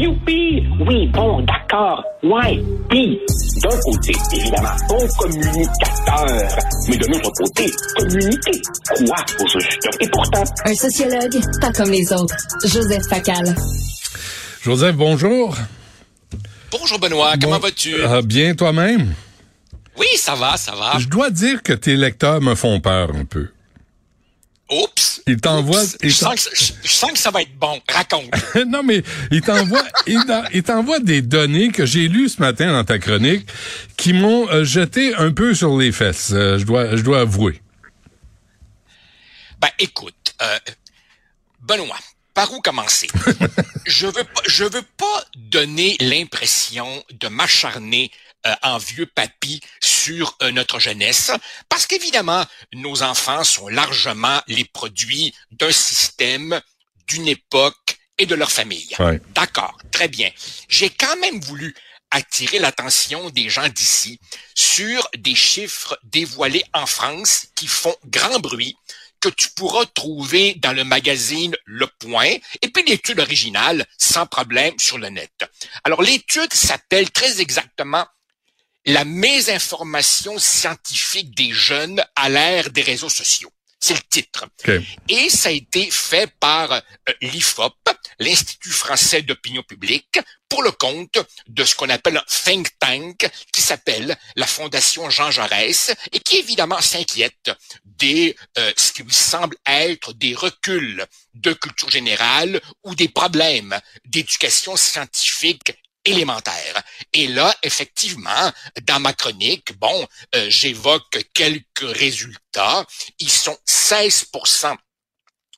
Youpi! Oui, bon, d'accord. Ouais. Puis, d'un côté, évidemment, bon communicateur. Mais de l'autre côté, communiquer. Quoi au juste? Et pourtant... Un sociologue, pas comme les autres. Joseph Facal. Joseph, bonjour. Bonjour Benoît, comment vas-tu? Euh, bien toi-même? Oui, ça va, ça va. Je dois dire que tes lecteurs me font peur un peu. Oups. Ils t'envoient. Je, sens que, je, sens que ça va être bon. Raconte. non, mais ils t'envoient, ils t'envoient des données que j'ai lues ce matin dans ta chronique qui m'ont euh, jeté un peu sur les fesses. Euh, je dois, je dois avouer. Ben, écoute, euh, Benoît, par où commencer? je veux pas, je veux pas donner l'impression de m'acharner euh, en vieux papy sur euh, notre jeunesse, parce qu'évidemment, nos enfants sont largement les produits d'un système, d'une époque et de leur famille. D'accord, très bien. J'ai quand même voulu attirer l'attention des gens d'ici sur des chiffres dévoilés en France qui font grand bruit que tu pourras trouver dans le magazine Le Point, et puis l'étude originale, sans problème, sur le net. Alors, l'étude s'appelle très exactement la mésinformation scientifique des jeunes à l'ère des réseaux sociaux. C'est le titre. Et ça a été fait par euh, l'IFOP, l'Institut français d'opinion publique, pour le compte de ce qu'on appelle un think tank qui s'appelle la Fondation Jean Jaurès et qui évidemment s'inquiète des euh, ce qui lui semble être des reculs de culture générale ou des problèmes d'éducation scientifique élémentaire. Et là, effectivement, dans ma chronique, bon, euh, j'évoque quelques résultats. Ils sont 16%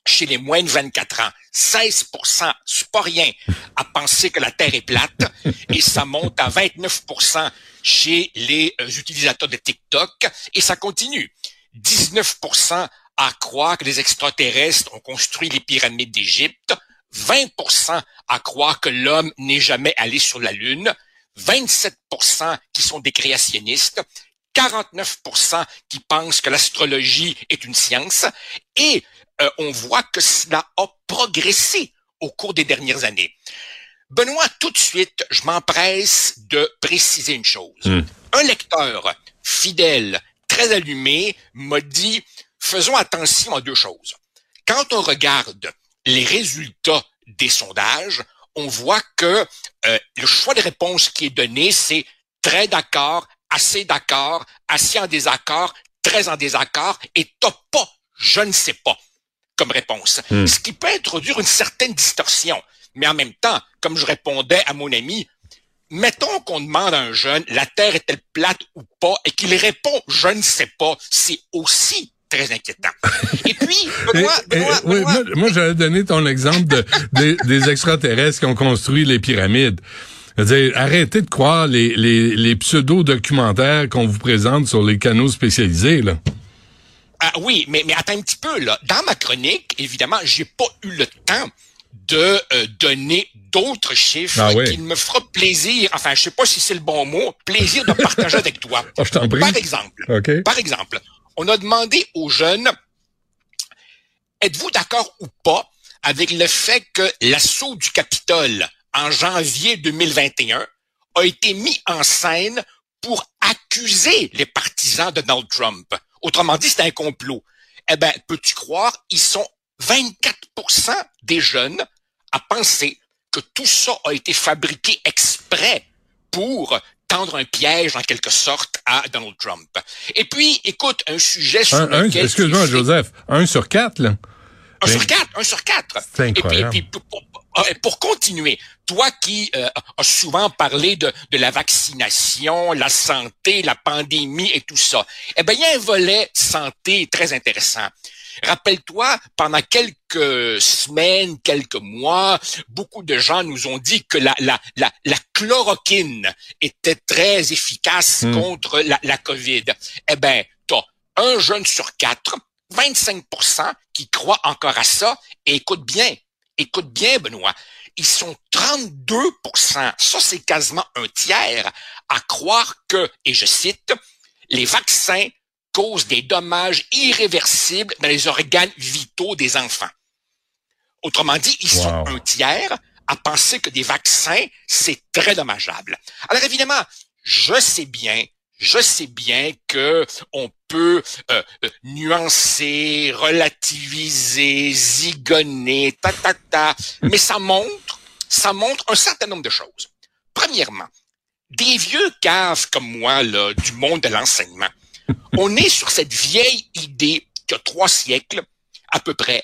chez les moins de 24 ans. 16% c'est pas rien à penser que la Terre est plate. Et ça monte à 29% chez les euh, utilisateurs de TikTok. Et ça continue. 19% à croire que les extraterrestres ont construit les pyramides d'Égypte. 20% à croire que l'homme n'est jamais allé sur la Lune, 27% qui sont des créationnistes, 49% qui pensent que l'astrologie est une science, et euh, on voit que cela a progressé au cours des dernières années. Benoît, tout de suite, je m'empresse de préciser une chose. Hmm. Un lecteur fidèle, très allumé, m'a dit, faisons attention à deux choses. Quand on regarde les résultats des sondages, on voit que euh, le choix de réponse qui est donné, c'est très d'accord, assez d'accord, assez en désaccord, très en désaccord, et t'as pas, je ne sais pas, comme réponse. Hmm. Ce qui peut introduire une certaine distorsion. Mais en même temps, comme je répondais à mon ami, mettons qu'on demande à un jeune, la Terre est-elle plate ou pas, et qu'il répond, je ne sais pas, c'est aussi très inquiétant. Et puis, Benoît, Benoît, Benoît, moi, j'allais donner ton exemple de, des, extraterrestres qui ont construit les pyramides. Dire, arrêtez de croire les, les, les pseudo-documentaires qu'on vous présente sur les canaux spécialisés, là. Ah, oui, mais, mais attends un petit peu, là. Dans ma chronique, évidemment, j'ai pas eu le temps de euh, donner d'autres chiffres ah qui me fera plaisir, enfin, je sais pas si c'est le bon mot, plaisir de partager avec toi. Oh, Par exemple, par exemple, on a demandé aux jeunes, êtes-vous d'accord ou pas avec le fait que l'assaut du Capitole en janvier 2021 a été mis en scène pour accuser les partisans de Donald Trump? Autrement dit, c'est un complot. Eh ben, peux-tu croire, ils sont 24% des jeunes à penser que tout ça a été fabriqué exprès pour tendre un piège en quelque sorte à Donald Trump. Et puis, écoute, un sujet sur un, lequel... Excuse-moi, Joseph, un sur quatre, là? Un sur quatre, un sur quatre. C'est incroyable. Et puis, pour, continuer, toi qui euh, as souvent parlé de, de la vaccination, la santé, la pandémie et tout ça, eh bien, il y a un volet santé très intéressant. Rappelle-toi, pendant quelques semaines, quelques mois, beaucoup de gens nous ont dit que la, la, la, la chloroquine était très efficace hmm. contre la, la COVID. Eh ben, t'as un jeune sur quatre, 25% qui croient encore à ça. Et écoute bien, écoute bien, Benoît, ils sont 32% ça c'est quasiment un tiers, à croire que, et je cite, les vaccins cause des dommages irréversibles dans les organes vitaux des enfants. Autrement dit, ils sont un tiers à penser que des vaccins, c'est très dommageable. Alors évidemment, je sais bien, je sais bien que on peut euh, euh, nuancer, relativiser, zigonner, ta ta ta, mais ça montre, ça montre un certain nombre de choses. Premièrement, des vieux caves comme moi là, du monde de l'enseignement, on est sur cette vieille idée qu'il y a trois siècles à peu près,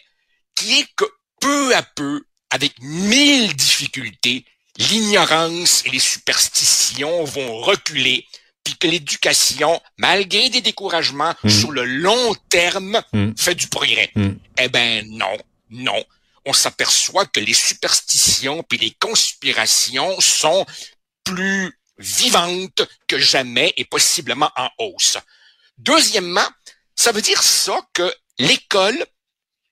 qui est que peu à peu, avec mille difficultés, l'ignorance et les superstitions vont reculer, puis que l'éducation, malgré des découragements, Hmm. sur le long terme, Hmm. fait du progrès. Hmm. Eh ben non, non. On s'aperçoit que les superstitions puis les conspirations sont plus vivantes que jamais et possiblement en hausse. Deuxièmement, ça veut dire ça que l'école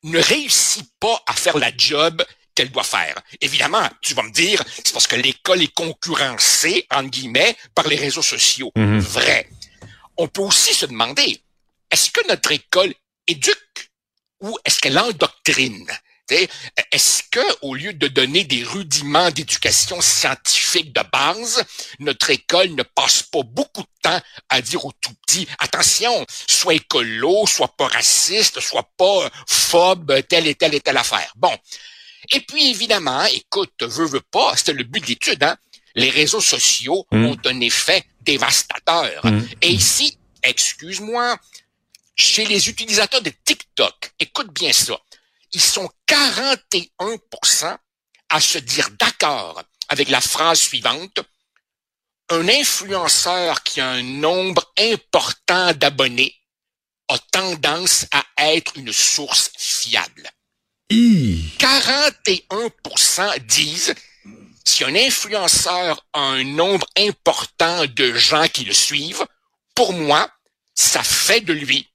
ne réussit pas à faire la job qu'elle doit faire. Évidemment, tu vas me dire, c'est parce que l'école est concurrencée, entre guillemets, par les réseaux sociaux. Mhm. Vrai. On peut aussi se demander, est-ce que notre école éduque ou est-ce qu'elle endoctrine? Est-ce que, au lieu de donner des rudiments d'éducation scientifique de base, notre école ne passe pas beaucoup de temps à dire aux tout petits, attention, sois écolo, sois pas raciste, sois pas phobe, telle et telle et telle affaire. Bon. Et puis, évidemment, écoute, veux, veux pas, c'était le but de l'étude, hein. Les réseaux sociaux Mm. ont un effet dévastateur. Mm. Et ici, excuse-moi, chez les utilisateurs de TikTok, écoute bien ça, ils sont 41% à se dire d'accord avec la phrase suivante. Un influenceur qui a un nombre important d'abonnés a tendance à être une source fiable. Hi. 41% disent si un influenceur a un nombre important de gens qui le suivent, pour moi, ça fait de lui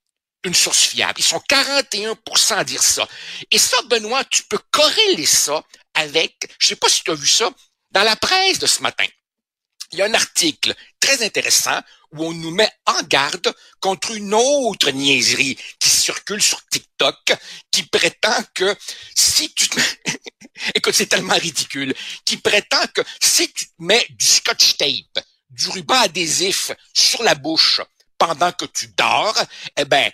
une source fiable. Ils sont 41% à dire ça. Et ça, Benoît, tu peux corréler ça avec, je sais pas si tu as vu ça, dans la presse de ce matin. Il y a un article très intéressant où on nous met en garde contre une autre niaiserie qui circule sur TikTok, qui prétend que si tu te mets... Écoute, c'est tellement ridicule, qui prétend que si tu te mets du scotch tape, du ruban adhésif sur la bouche pendant que tu dors, eh ben,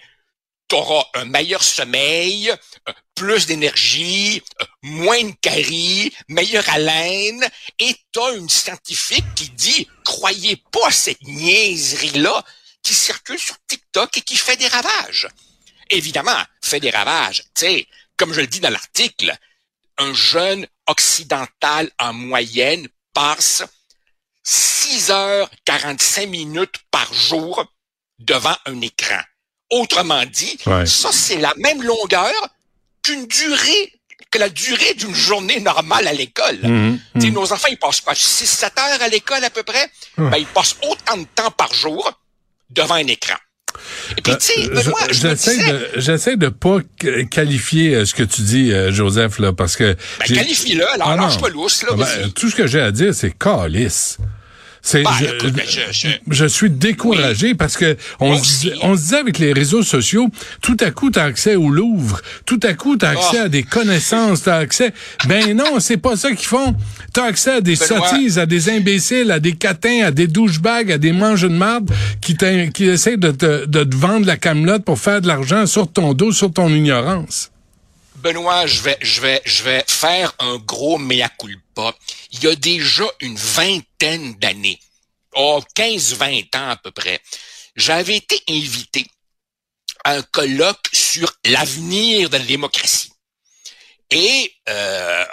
tu auras un meilleur sommeil, euh, plus d'énergie, euh, moins de caries, meilleure haleine, et tu as une scientifique qui dit, croyez pas cette niaiserie-là qui circule sur TikTok et qui fait des ravages. Évidemment, fait des ravages. Tu sais, comme je le dis dans l'article, un jeune occidental en moyenne passe 6 heures 45 minutes par jour devant un écran. Autrement dit, Ouais. ça c'est la même longueur qu'une durée, que la durée d'une journée normale à l'école. Mhm. Nos enfants, ils passent quoi? 6-7 heures à l'école à peu près? Ben, ils passent autant de temps par jour devant un écran. Et puis, Euh, Benoît, je- je J'essaie de, j'essaie de pas qu- qualifier euh, ce que tu dis, euh, Joseph, là, parce que. ben, qualifie-le, alors Ah lâche pas lousse, là, Ah ben, tout ce que j'ai à dire, c'est calice. C'est, Ben, je, ben, suis découragé parce que on, se, disait- aussi. on se disait avec les réseaux sociaux, tout à coup, tu as accès au Louvre, tout à coup, tu as accès Ah. à des connaissances, tu as accès... Ben non, c'est pas ça qu'ils font. Tu as accès à des Benoît. sottises, à des imbéciles, à des catins, à des douchebags, à des mangeux de marde qui, qui essaient de te, de te vendre la camelote pour faire de l'argent sur ton dos, sur ton ignorance. Benoît, je vais, faire un gros mea culpa. Il y a déjà une vingtaine d'années, oh, 15-20 ans à peu près, j'avais été invité à un colloque sur l'avenir de la démocratie. Et euh,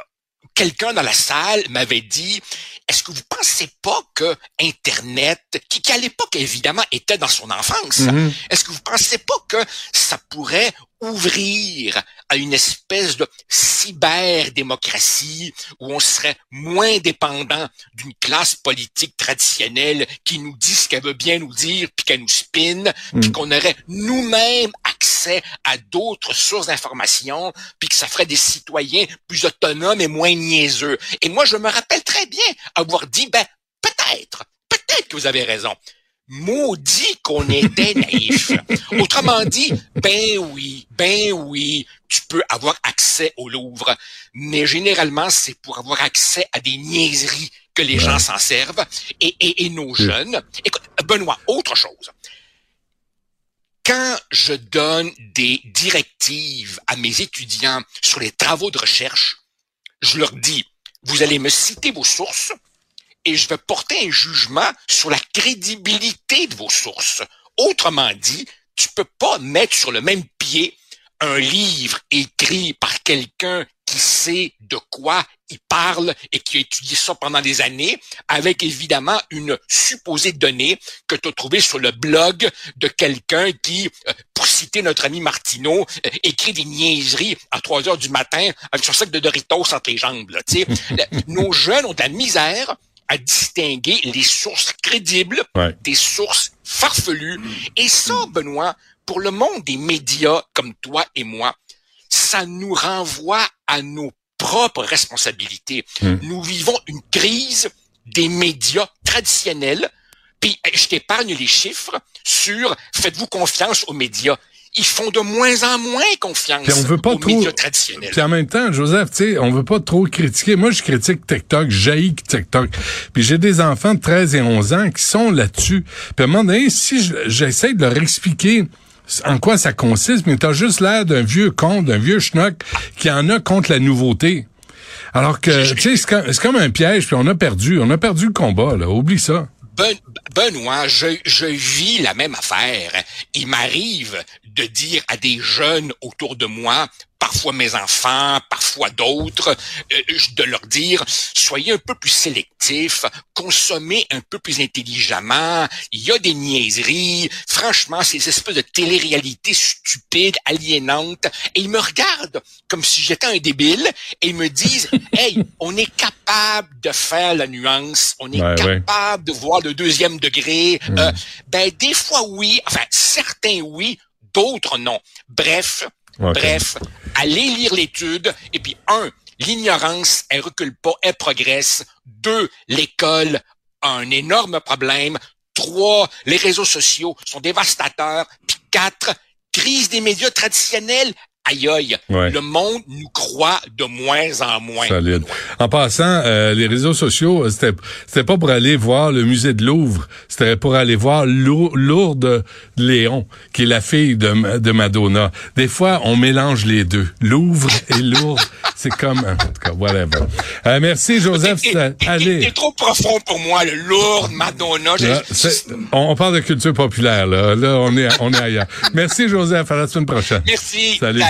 quelqu'un dans la salle m'avait dit, est-ce que vous pensez pas que Internet, qui, qui à l'époque évidemment était dans son enfance, Mhm. est-ce que vous pensez pas que ça pourrait ouvrir à une espèce de cyber-démocratie où on serait moins dépendant d'une classe politique traditionnelle qui nous dit ce qu'elle veut bien nous dire, puis qu'elle nous spin, puis Mm. qu'on aurait nous-mêmes accès à d'autres sources d'informations, puis que ça ferait des citoyens plus autonomes et moins niaiseux. Et moi, je me rappelle très bien avoir dit, ben, peut-être, peut-être que vous avez raison. maudit qu'on était naïf. Autrement dit, ben oui, ben oui, tu peux avoir accès au Louvre, mais généralement, c'est pour avoir accès à des niaiseries que les gens s'en servent et, et, et nos jeunes. Écoute, Benoît, autre chose. Quand je donne des directives à mes étudiants sur les travaux de recherche, je leur dis, vous allez me citer vos sources, et je vais porter un jugement sur la crédibilité de vos sources. Autrement dit, tu peux pas mettre sur le même pied un livre écrit par quelqu'un qui sait de quoi il parle et qui a étudié ça pendant des années, avec évidemment une supposée donnée que tu as trouvée sur le blog de quelqu'un qui, euh, pour citer notre ami Martineau, euh, écrit des niaiseries à 3 heures du matin avec son sac de Doritos entre les jambes. Là, Nos jeunes ont de la misère à distinguer les sources crédibles des sources farfelues. Et ça, Benoît, pour le monde des médias comme toi et moi, ça nous renvoie à nos propres responsabilités. Hmm. Nous vivons une crise des médias traditionnels. Puis je t'épargne les chiffres sur faites-vous confiance aux médias ils font de moins en moins confiance on veut pas aux trop... médias traditionnels. Puis en même temps, Joseph, tu sais, on veut pas trop critiquer. Moi, je critique TikTok, j'haïs TikTok. Puis j'ai des enfants de 13 et 11 ans qui sont là-dessus. Puis à un moment donné, si j'essaie de leur expliquer en quoi ça consiste, mais t'as juste l'air d'un vieux con, d'un vieux schnock qui en a contre la nouveauté. Alors que, tu sais, c'est comme un piège, puis on a perdu. On a perdu le combat, là. Oublie ça. Ben, Benoît, je, je vis la même affaire. Il m'arrive de dire à des jeunes autour de moi, parfois mes enfants, parfois d'autres, euh, de leur dire soyez un peu plus sélectifs, consommez un peu plus intelligemment. Il y a des niaiseries. Franchement, ces espèces de télé-réalité stupides, aliénantes. Et ils me regardent comme si j'étais un débile et ils me disent hey, on est capable de faire la nuance, on est capable de voir le deuxième degré. Hmm. Euh, ben des fois oui, enfin certains oui, d'autres non. Bref. Bref, allez lire l'étude. Et puis, un, l'ignorance, elle recule pas, elle progresse. Deux, l'école a un énorme problème. Trois, les réseaux sociaux sont dévastateurs. Puis quatre, crise des médias traditionnels aïe aïe, le monde nous croit de moins en moins. Solide. En passant, euh, les réseaux sociaux, c'était c'était pas pour aller voir le musée de Louvre, c'était pour aller voir Lourdes Léon, qui est la fille de, de Madonna. Des fois, on mélange les deux. Louvre et Lourdes, c'est comme en tout cas, whatever. Euh, merci Joseph. Allez. C'est trop profond pour moi, le Lourdes, Madonna. on, parle de culture populaire là. Là, on est on est ailleurs. merci Joseph. À la semaine prochaine. Merci. Salut.